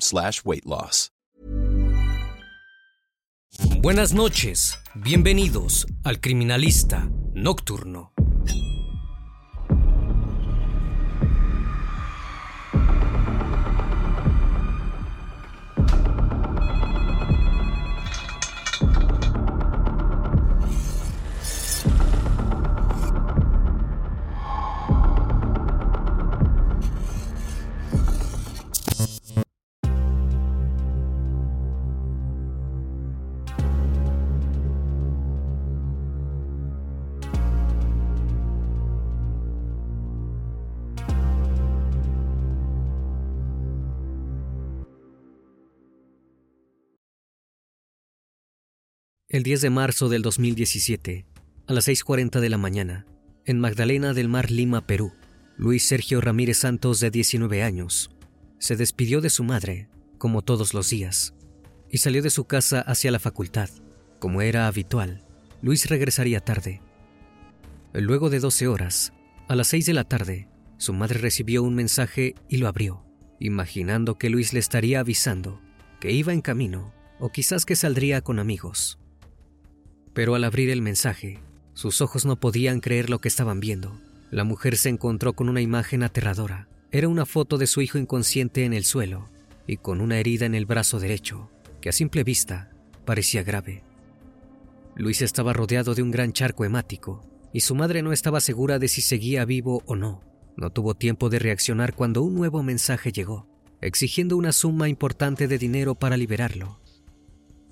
Slash weight loss. Buenas noches, bienvenidos al Criminalista Nocturno. El 10 de marzo del 2017, a las 6.40 de la mañana, en Magdalena del Mar, Lima, Perú, Luis Sergio Ramírez Santos, de 19 años, se despidió de su madre, como todos los días, y salió de su casa hacia la facultad. Como era habitual, Luis regresaría tarde. Luego de 12 horas, a las 6 de la tarde, su madre recibió un mensaje y lo abrió, imaginando que Luis le estaría avisando que iba en camino o quizás que saldría con amigos. Pero al abrir el mensaje, sus ojos no podían creer lo que estaban viendo. La mujer se encontró con una imagen aterradora. Era una foto de su hijo inconsciente en el suelo y con una herida en el brazo derecho, que a simple vista parecía grave. Luis estaba rodeado de un gran charco hemático y su madre no estaba segura de si seguía vivo o no. No tuvo tiempo de reaccionar cuando un nuevo mensaje llegó, exigiendo una suma importante de dinero para liberarlo.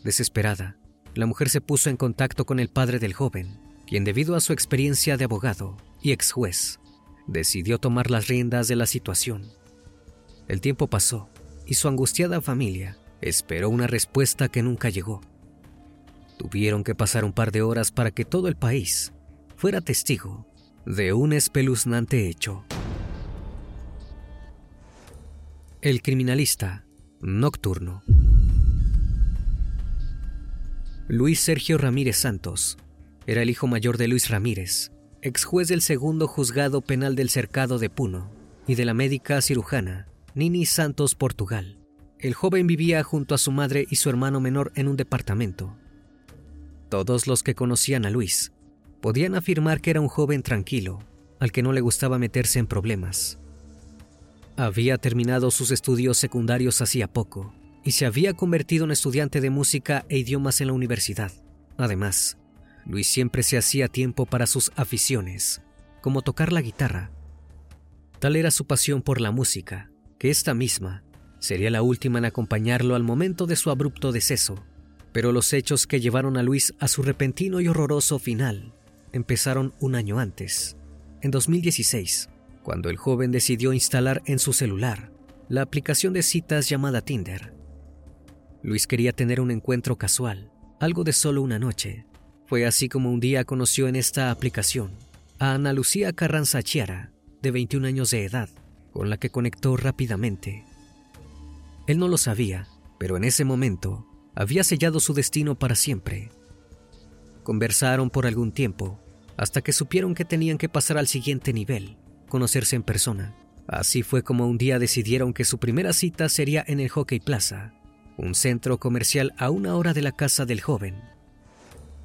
Desesperada, la mujer se puso en contacto con el padre del joven, quien debido a su experiencia de abogado y ex juez, decidió tomar las riendas de la situación. El tiempo pasó y su angustiada familia esperó una respuesta que nunca llegó. Tuvieron que pasar un par de horas para que todo el país fuera testigo de un espeluznante hecho. El criminalista nocturno. Luis Sergio Ramírez Santos era el hijo mayor de Luis Ramírez, ex juez del segundo juzgado penal del cercado de Puno, y de la médica cirujana Nini Santos Portugal. El joven vivía junto a su madre y su hermano menor en un departamento. Todos los que conocían a Luis podían afirmar que era un joven tranquilo, al que no le gustaba meterse en problemas. Había terminado sus estudios secundarios hacía poco y se había convertido en estudiante de música e idiomas en la universidad. Además, Luis siempre se hacía tiempo para sus aficiones, como tocar la guitarra. Tal era su pasión por la música, que esta misma sería la última en acompañarlo al momento de su abrupto deceso. Pero los hechos que llevaron a Luis a su repentino y horroroso final empezaron un año antes, en 2016, cuando el joven decidió instalar en su celular la aplicación de citas llamada Tinder. Luis quería tener un encuentro casual, algo de solo una noche. Fue así como un día conoció en esta aplicación a Ana Lucía Carranza Chiara, de 21 años de edad, con la que conectó rápidamente. Él no lo sabía, pero en ese momento había sellado su destino para siempre. Conversaron por algún tiempo, hasta que supieron que tenían que pasar al siguiente nivel, conocerse en persona. Así fue como un día decidieron que su primera cita sería en el Hockey Plaza, un centro comercial a una hora de la casa del joven.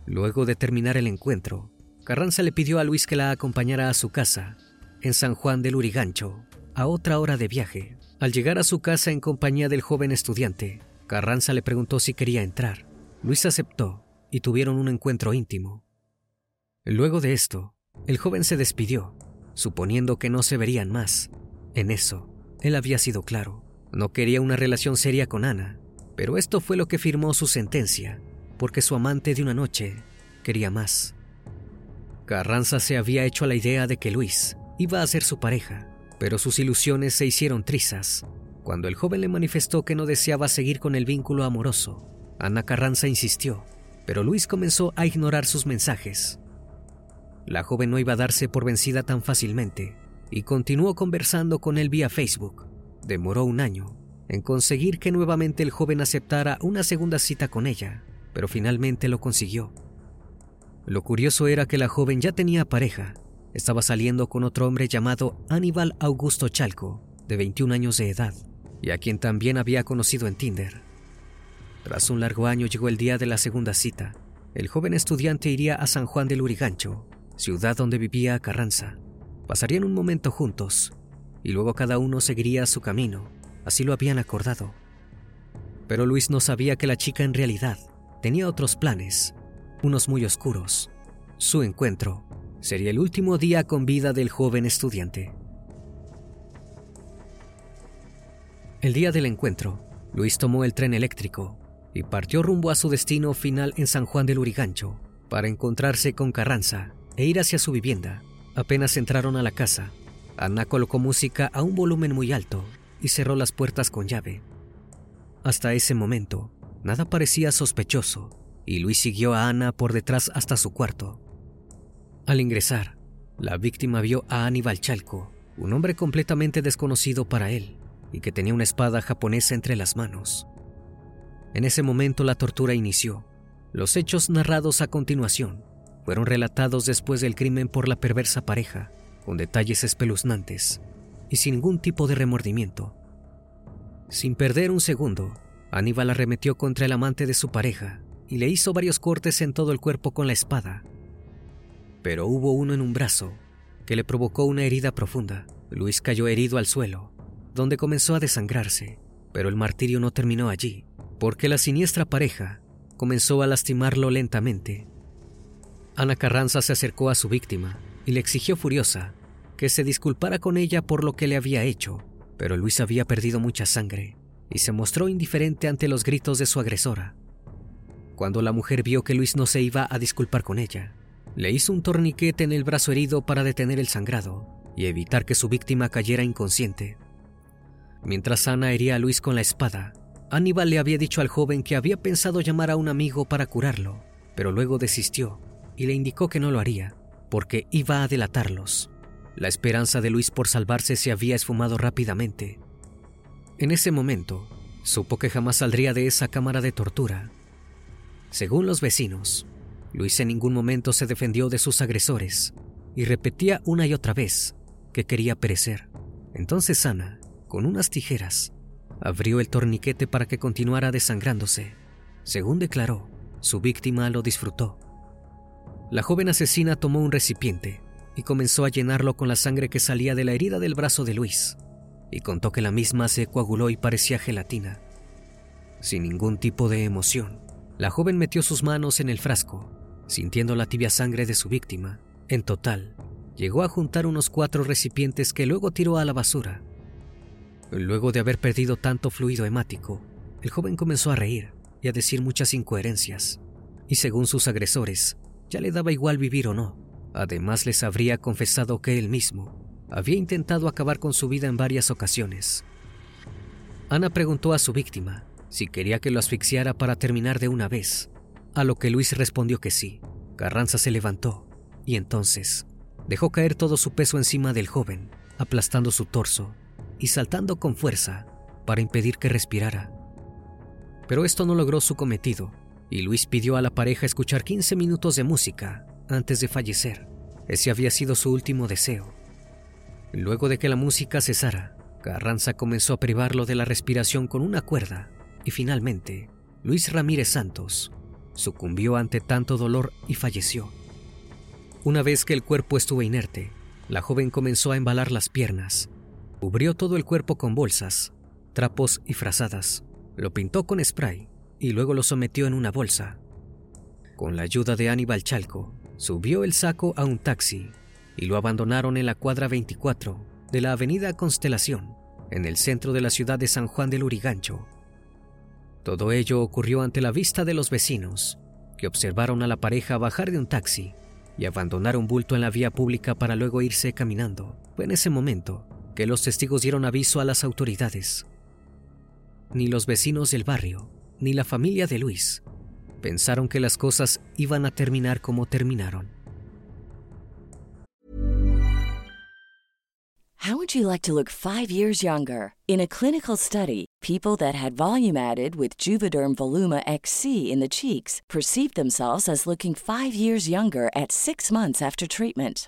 Luego de terminar el encuentro, Carranza le pidió a Luis que la acompañara a su casa, en San Juan del Urigancho, a otra hora de viaje. Al llegar a su casa en compañía del joven estudiante, Carranza le preguntó si quería entrar. Luis aceptó y tuvieron un encuentro íntimo. Luego de esto, el joven se despidió, suponiendo que no se verían más. En eso, él había sido claro. No quería una relación seria con Ana, pero esto fue lo que firmó su sentencia, porque su amante de una noche quería más. Carranza se había hecho a la idea de que Luis iba a ser su pareja, pero sus ilusiones se hicieron trizas cuando el joven le manifestó que no deseaba seguir con el vínculo amoroso. Ana Carranza insistió, pero Luis comenzó a ignorar sus mensajes. La joven no iba a darse por vencida tan fácilmente y continuó conversando con él vía Facebook. Demoró un año en conseguir que nuevamente el joven aceptara una segunda cita con ella, pero finalmente lo consiguió. Lo curioso era que la joven ya tenía pareja. Estaba saliendo con otro hombre llamado Aníbal Augusto Chalco, de 21 años de edad, y a quien también había conocido en Tinder. Tras un largo año llegó el día de la segunda cita. El joven estudiante iría a San Juan del Urigancho, ciudad donde vivía Carranza. Pasarían un momento juntos, y luego cada uno seguiría su camino. Así lo habían acordado. Pero Luis no sabía que la chica en realidad tenía otros planes unos muy oscuros. Su encuentro sería el último día con vida del joven estudiante. El día del encuentro, Luis tomó el tren eléctrico y partió rumbo a su destino final en San Juan del Urigancho para encontrarse con Carranza e ir hacia su vivienda. Apenas entraron a la casa, Ana colocó música a un volumen muy alto y cerró las puertas con llave. Hasta ese momento, nada parecía sospechoso y Luis siguió a Ana por detrás hasta su cuarto. Al ingresar, la víctima vio a Aníbal Chalco, un hombre completamente desconocido para él y que tenía una espada japonesa entre las manos. En ese momento la tortura inició. Los hechos narrados a continuación fueron relatados después del crimen por la perversa pareja, con detalles espeluznantes y sin ningún tipo de remordimiento. Sin perder un segundo, Aníbal arremetió contra el amante de su pareja y le hizo varios cortes en todo el cuerpo con la espada. Pero hubo uno en un brazo que le provocó una herida profunda. Luis cayó herido al suelo, donde comenzó a desangrarse, pero el martirio no terminó allí, porque la siniestra pareja comenzó a lastimarlo lentamente. Ana Carranza se acercó a su víctima y le exigió furiosa que se disculpara con ella por lo que le había hecho, pero Luis había perdido mucha sangre y se mostró indiferente ante los gritos de su agresora. Cuando la mujer vio que Luis no se iba a disculpar con ella, le hizo un torniquete en el brazo herido para detener el sangrado y evitar que su víctima cayera inconsciente. Mientras Ana hería a Luis con la espada, Aníbal le había dicho al joven que había pensado llamar a un amigo para curarlo, pero luego desistió y le indicó que no lo haría, porque iba a delatarlos. La esperanza de Luis por salvarse se había esfumado rápidamente. En ese momento, supo que jamás saldría de esa cámara de tortura según los vecinos, Luis en ningún momento se defendió de sus agresores y repetía una y otra vez que quería perecer. Entonces Ana, con unas tijeras, abrió el torniquete para que continuara desangrándose. Según declaró, su víctima lo disfrutó. La joven asesina tomó un recipiente y comenzó a llenarlo con la sangre que salía de la herida del brazo de Luis, y contó que la misma se coaguló y parecía gelatina. Sin ningún tipo de emoción, la joven metió sus manos en el frasco, sintiendo la tibia sangre de su víctima. En total, llegó a juntar unos cuatro recipientes que luego tiró a la basura. Luego de haber perdido tanto fluido hemático, el joven comenzó a reír y a decir muchas incoherencias, y según sus agresores, ya le daba igual vivir o no. Además les habría confesado que él mismo había intentado acabar con su vida en varias ocasiones. Ana preguntó a su víctima si quería que lo asfixiara para terminar de una vez, a lo que Luis respondió que sí. Carranza se levantó y entonces dejó caer todo su peso encima del joven, aplastando su torso y saltando con fuerza para impedir que respirara. Pero esto no logró su cometido, y Luis pidió a la pareja escuchar 15 minutos de música antes de fallecer. Ese había sido su último deseo. Luego de que la música cesara, Carranza comenzó a privarlo de la respiración con una cuerda y finalmente Luis Ramírez Santos sucumbió ante tanto dolor y falleció. Una vez que el cuerpo estuvo inerte, la joven comenzó a embalar las piernas, cubrió todo el cuerpo con bolsas, trapos y frazadas, lo pintó con spray y luego lo sometió en una bolsa. Con la ayuda de Aníbal Chalco, subió el saco a un taxi y lo abandonaron en la cuadra 24 de la avenida Constelación, en el centro de la ciudad de San Juan del Urigancho. Todo ello ocurrió ante la vista de los vecinos, que observaron a la pareja bajar de un taxi y abandonar un bulto en la vía pública para luego irse caminando. Fue en ese momento que los testigos dieron aviso a las autoridades. Ni los vecinos del barrio, ni la familia de Luis pensaron que las cosas iban a terminar como terminaron. How would you like to look 5 years younger? In a clinical study, people that had volume added with Juvederm Voluma XC in the cheeks perceived themselves as looking 5 years younger at 6 months after treatment.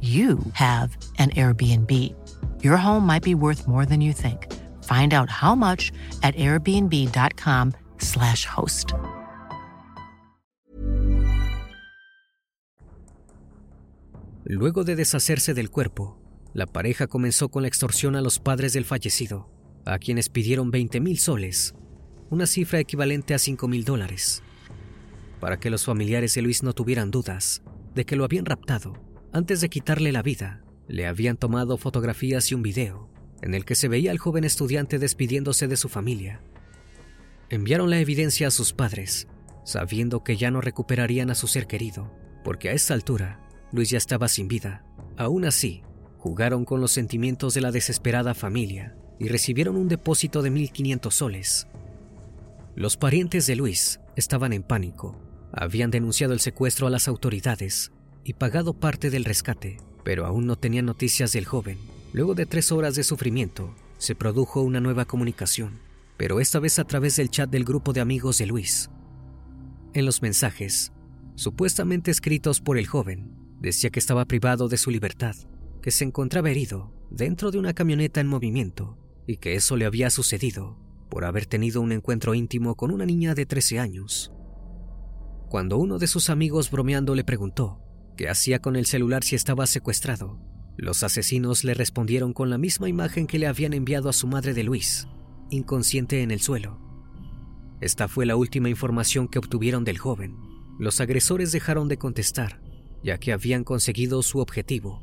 you have an Airbnb. Your home might be worth more than you think. Find out how much at airbnb.com/slash host. Luego de deshacerse del cuerpo, la pareja comenzó con la extorsión a los padres del fallecido, a quienes pidieron 20 mil soles, una cifra equivalente a 5 mil dólares, para que los familiares de Luis no tuvieran dudas de que lo habían raptado antes de quitarle la vida, le habían tomado fotografías y un video en el que se veía al joven estudiante despidiéndose de su familia. Enviaron la evidencia a sus padres, sabiendo que ya no recuperarían a su ser querido, porque a esta altura Luis ya estaba sin vida. Aún así, jugaron con los sentimientos de la desesperada familia y recibieron un depósito de 1.500 soles. Los parientes de Luis estaban en pánico. Habían denunciado el secuestro a las autoridades y pagado parte del rescate, pero aún no tenía noticias del joven. Luego de tres horas de sufrimiento, se produjo una nueva comunicación, pero esta vez a través del chat del grupo de amigos de Luis. En los mensajes, supuestamente escritos por el joven, decía que estaba privado de su libertad, que se encontraba herido dentro de una camioneta en movimiento y que eso le había sucedido por haber tenido un encuentro íntimo con una niña de 13 años. Cuando uno de sus amigos bromeando le preguntó ¿Qué hacía con el celular si estaba secuestrado? Los asesinos le respondieron con la misma imagen que le habían enviado a su madre de Luis, inconsciente en el suelo. Esta fue la última información que obtuvieron del joven. Los agresores dejaron de contestar, ya que habían conseguido su objetivo.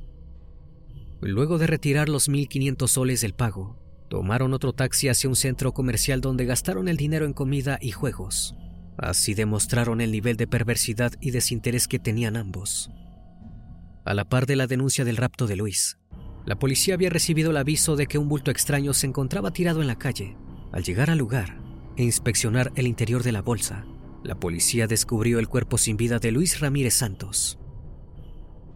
Luego de retirar los 1.500 soles del pago, tomaron otro taxi hacia un centro comercial donde gastaron el dinero en comida y juegos. Así demostraron el nivel de perversidad y desinterés que tenían ambos. A la par de la denuncia del rapto de Luis, la policía había recibido el aviso de que un bulto extraño se encontraba tirado en la calle. Al llegar al lugar e inspeccionar el interior de la bolsa, la policía descubrió el cuerpo sin vida de Luis Ramírez Santos.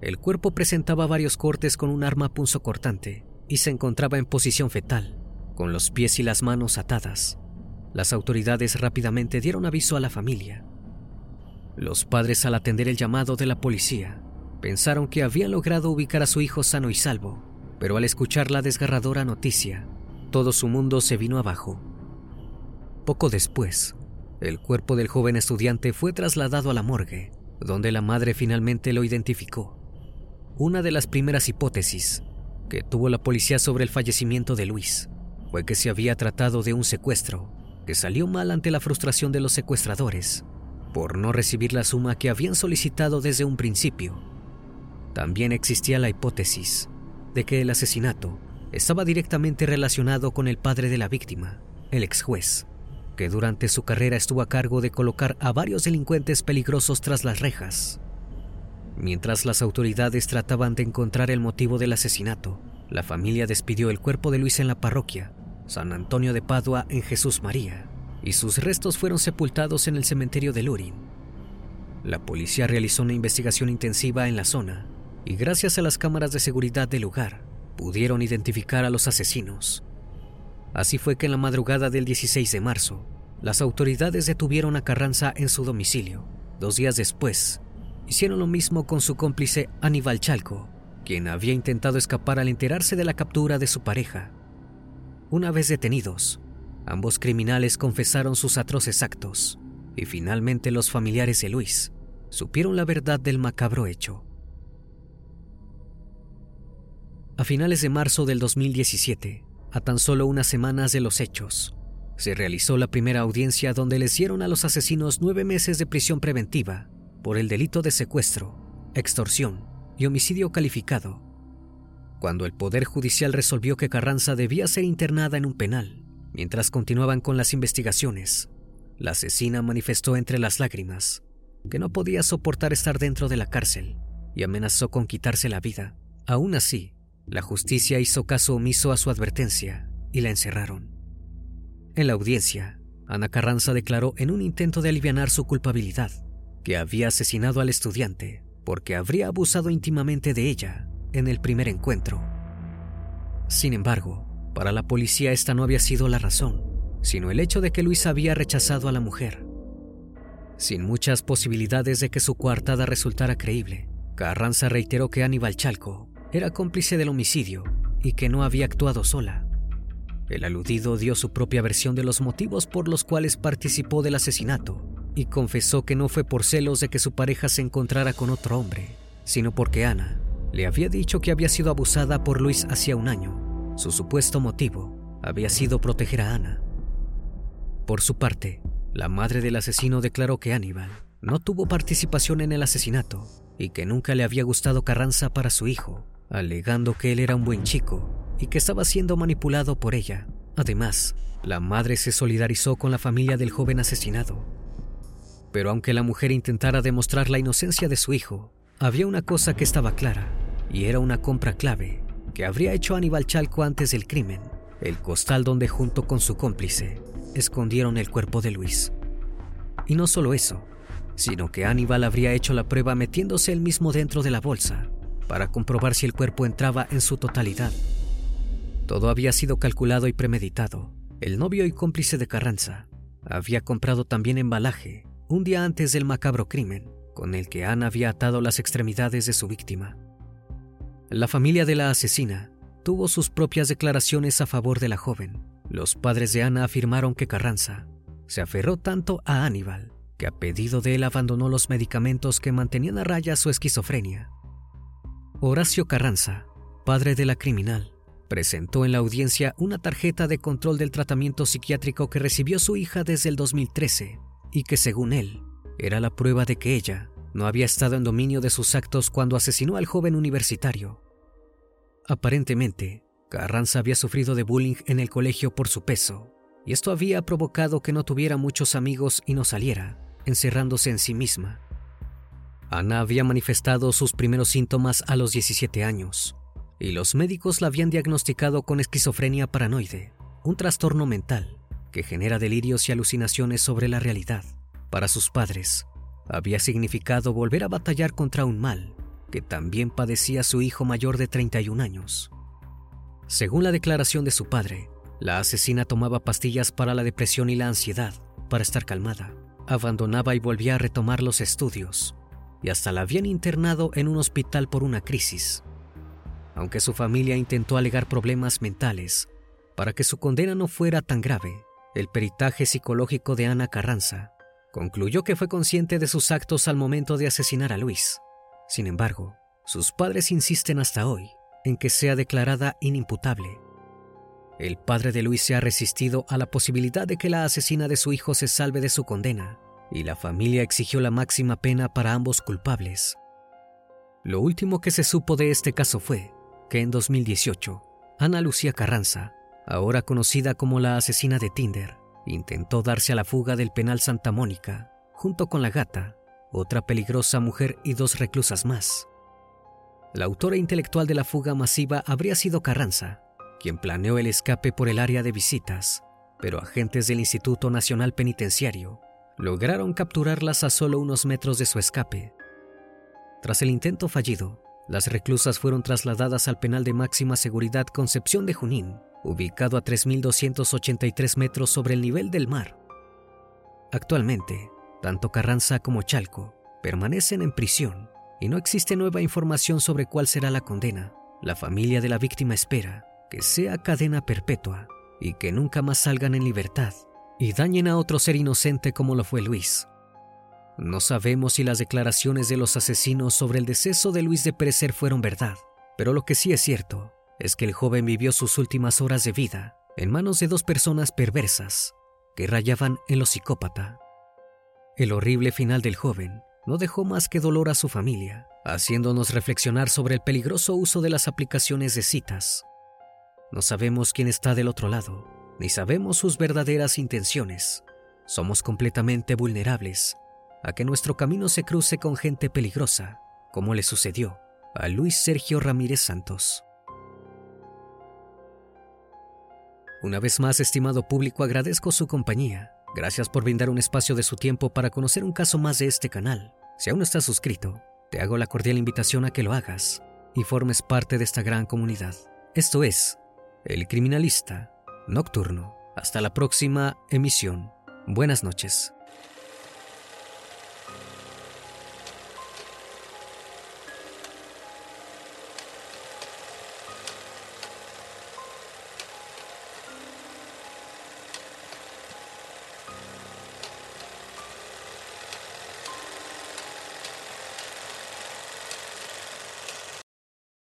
El cuerpo presentaba varios cortes con un arma punzocortante y se encontraba en posición fetal. con los pies y las manos atadas. Las autoridades rápidamente dieron aviso a la familia. Los padres al atender el llamado de la policía pensaron que habían logrado ubicar a su hijo sano y salvo, pero al escuchar la desgarradora noticia, todo su mundo se vino abajo. Poco después, el cuerpo del joven estudiante fue trasladado a la morgue, donde la madre finalmente lo identificó. Una de las primeras hipótesis que tuvo la policía sobre el fallecimiento de Luis fue que se había tratado de un secuestro que salió mal ante la frustración de los secuestradores por no recibir la suma que habían solicitado desde un principio. También existía la hipótesis de que el asesinato estaba directamente relacionado con el padre de la víctima, el ex juez, que durante su carrera estuvo a cargo de colocar a varios delincuentes peligrosos tras las rejas. Mientras las autoridades trataban de encontrar el motivo del asesinato, la familia despidió el cuerpo de Luis en la parroquia San Antonio de Padua en Jesús María, y sus restos fueron sepultados en el cementerio de Lurin. La policía realizó una investigación intensiva en la zona y gracias a las cámaras de seguridad del lugar pudieron identificar a los asesinos. Así fue que en la madrugada del 16 de marzo, las autoridades detuvieron a Carranza en su domicilio. Dos días después, hicieron lo mismo con su cómplice Aníbal Chalco, quien había intentado escapar al enterarse de la captura de su pareja. Una vez detenidos, ambos criminales confesaron sus atroces actos y finalmente los familiares de Luis supieron la verdad del macabro hecho. A finales de marzo del 2017, a tan solo unas semanas de los hechos, se realizó la primera audiencia donde les dieron a los asesinos nueve meses de prisión preventiva por el delito de secuestro, extorsión y homicidio calificado. Cuando el Poder Judicial resolvió que Carranza debía ser internada en un penal, mientras continuaban con las investigaciones, la asesina manifestó entre las lágrimas que no podía soportar estar dentro de la cárcel y amenazó con quitarse la vida. Aún así, la justicia hizo caso omiso a su advertencia y la encerraron. En la audiencia, Ana Carranza declaró en un intento de aliviar su culpabilidad que había asesinado al estudiante porque habría abusado íntimamente de ella en el primer encuentro. Sin embargo, para la policía esta no había sido la razón, sino el hecho de que Luis había rechazado a la mujer. Sin muchas posibilidades de que su coartada resultara creíble, Carranza reiteró que Aníbal Chalco era cómplice del homicidio y que no había actuado sola. El aludido dio su propia versión de los motivos por los cuales participó del asesinato y confesó que no fue por celos de que su pareja se encontrara con otro hombre, sino porque Ana le había dicho que había sido abusada por Luis hacía un año. Su supuesto motivo había sido proteger a Ana. Por su parte, la madre del asesino declaró que Aníbal no tuvo participación en el asesinato y que nunca le había gustado Carranza para su hijo alegando que él era un buen chico y que estaba siendo manipulado por ella. Además, la madre se solidarizó con la familia del joven asesinado. Pero aunque la mujer intentara demostrar la inocencia de su hijo, había una cosa que estaba clara, y era una compra clave que habría hecho Aníbal Chalco antes del crimen, el costal donde junto con su cómplice escondieron el cuerpo de Luis. Y no solo eso, sino que Aníbal habría hecho la prueba metiéndose él mismo dentro de la bolsa para comprobar si el cuerpo entraba en su totalidad. Todo había sido calculado y premeditado. El novio y cómplice de Carranza había comprado también embalaje un día antes del macabro crimen con el que Ana había atado las extremidades de su víctima. La familia de la asesina tuvo sus propias declaraciones a favor de la joven. Los padres de Ana afirmaron que Carranza se aferró tanto a Aníbal que a pedido de él abandonó los medicamentos que mantenían a raya su esquizofrenia Horacio Carranza, padre de la criminal, presentó en la audiencia una tarjeta de control del tratamiento psiquiátrico que recibió su hija desde el 2013 y que según él era la prueba de que ella no había estado en dominio de sus actos cuando asesinó al joven universitario. Aparentemente, Carranza había sufrido de bullying en el colegio por su peso, y esto había provocado que no tuviera muchos amigos y no saliera, encerrándose en sí misma. Ana había manifestado sus primeros síntomas a los 17 años y los médicos la habían diagnosticado con esquizofrenia paranoide, un trastorno mental que genera delirios y alucinaciones sobre la realidad. Para sus padres, había significado volver a batallar contra un mal que también padecía su hijo mayor de 31 años. Según la declaración de su padre, La asesina tomaba pastillas para la depresión y la ansiedad para estar calmada. Abandonaba y volvía a retomar los estudios. Y hasta la habían internado en un hospital por una crisis. Aunque su familia intentó alegar problemas mentales para que su condena no fuera tan grave, el peritaje psicológico de Ana Carranza concluyó que fue consciente de sus actos al momento de asesinar a Luis. Sin embargo, sus padres insisten hasta hoy en que sea declarada inimputable. El padre de Luis se ha resistido a la posibilidad de que la asesina de su hijo se salve de su condena, y la familia exigió la máxima pena para ambos culpables. Lo último que se supo de este caso fue que en 2018, Ana Lucía Carranza, ahora conocida como la asesina de Tinder, intentó darse a la fuga del penal Santa Mónica, junto con la gata, otra peligrosa mujer y dos reclusas más. La autora intelectual de la fuga masiva habría sido Carranza, quien planeó el escape por el área de visitas, pero agentes del Instituto Nacional Penitenciario lograron capturarlas a solo unos metros de su escape. Tras el intento fallido, las reclusas fueron trasladadas al penal de máxima seguridad Concepción de Junín, ubicado a 3.283 metros sobre el nivel del mar. Actualmente, tanto Carranza como Chalco permanecen en prisión y no existe nueva información sobre cuál será la condena. La familia de la víctima espera que sea cadena perpetua y que nunca más salgan en libertad y dañen a otro ser inocente como lo fue Luis. No sabemos si las declaraciones de los asesinos sobre el deceso de Luis de perecer fueron verdad, pero lo que sí es cierto es que el joven vivió sus últimas horas de vida en manos de dos personas perversas que rayaban en lo psicópata. El horrible final del joven no dejó más que dolor a su familia, haciéndonos reflexionar sobre el peligroso uso de las aplicaciones de citas. No sabemos quién está del otro lado, ni sabemos sus verdaderas intenciones. Somos completamente vulnerables a que nuestro camino se cruce con gente peligrosa, como le sucedió a Luis Sergio Ramírez Santos. Una vez más, estimado público, agradezco su compañía. Gracias por brindar un espacio de su tiempo para conocer un caso más de este canal. Si aún no estás suscrito, te hago la cordial invitación a que lo hagas y formes parte de esta gran comunidad. Esto es El Criminalista Nocturno. Hasta la próxima emisión. Buenas noches.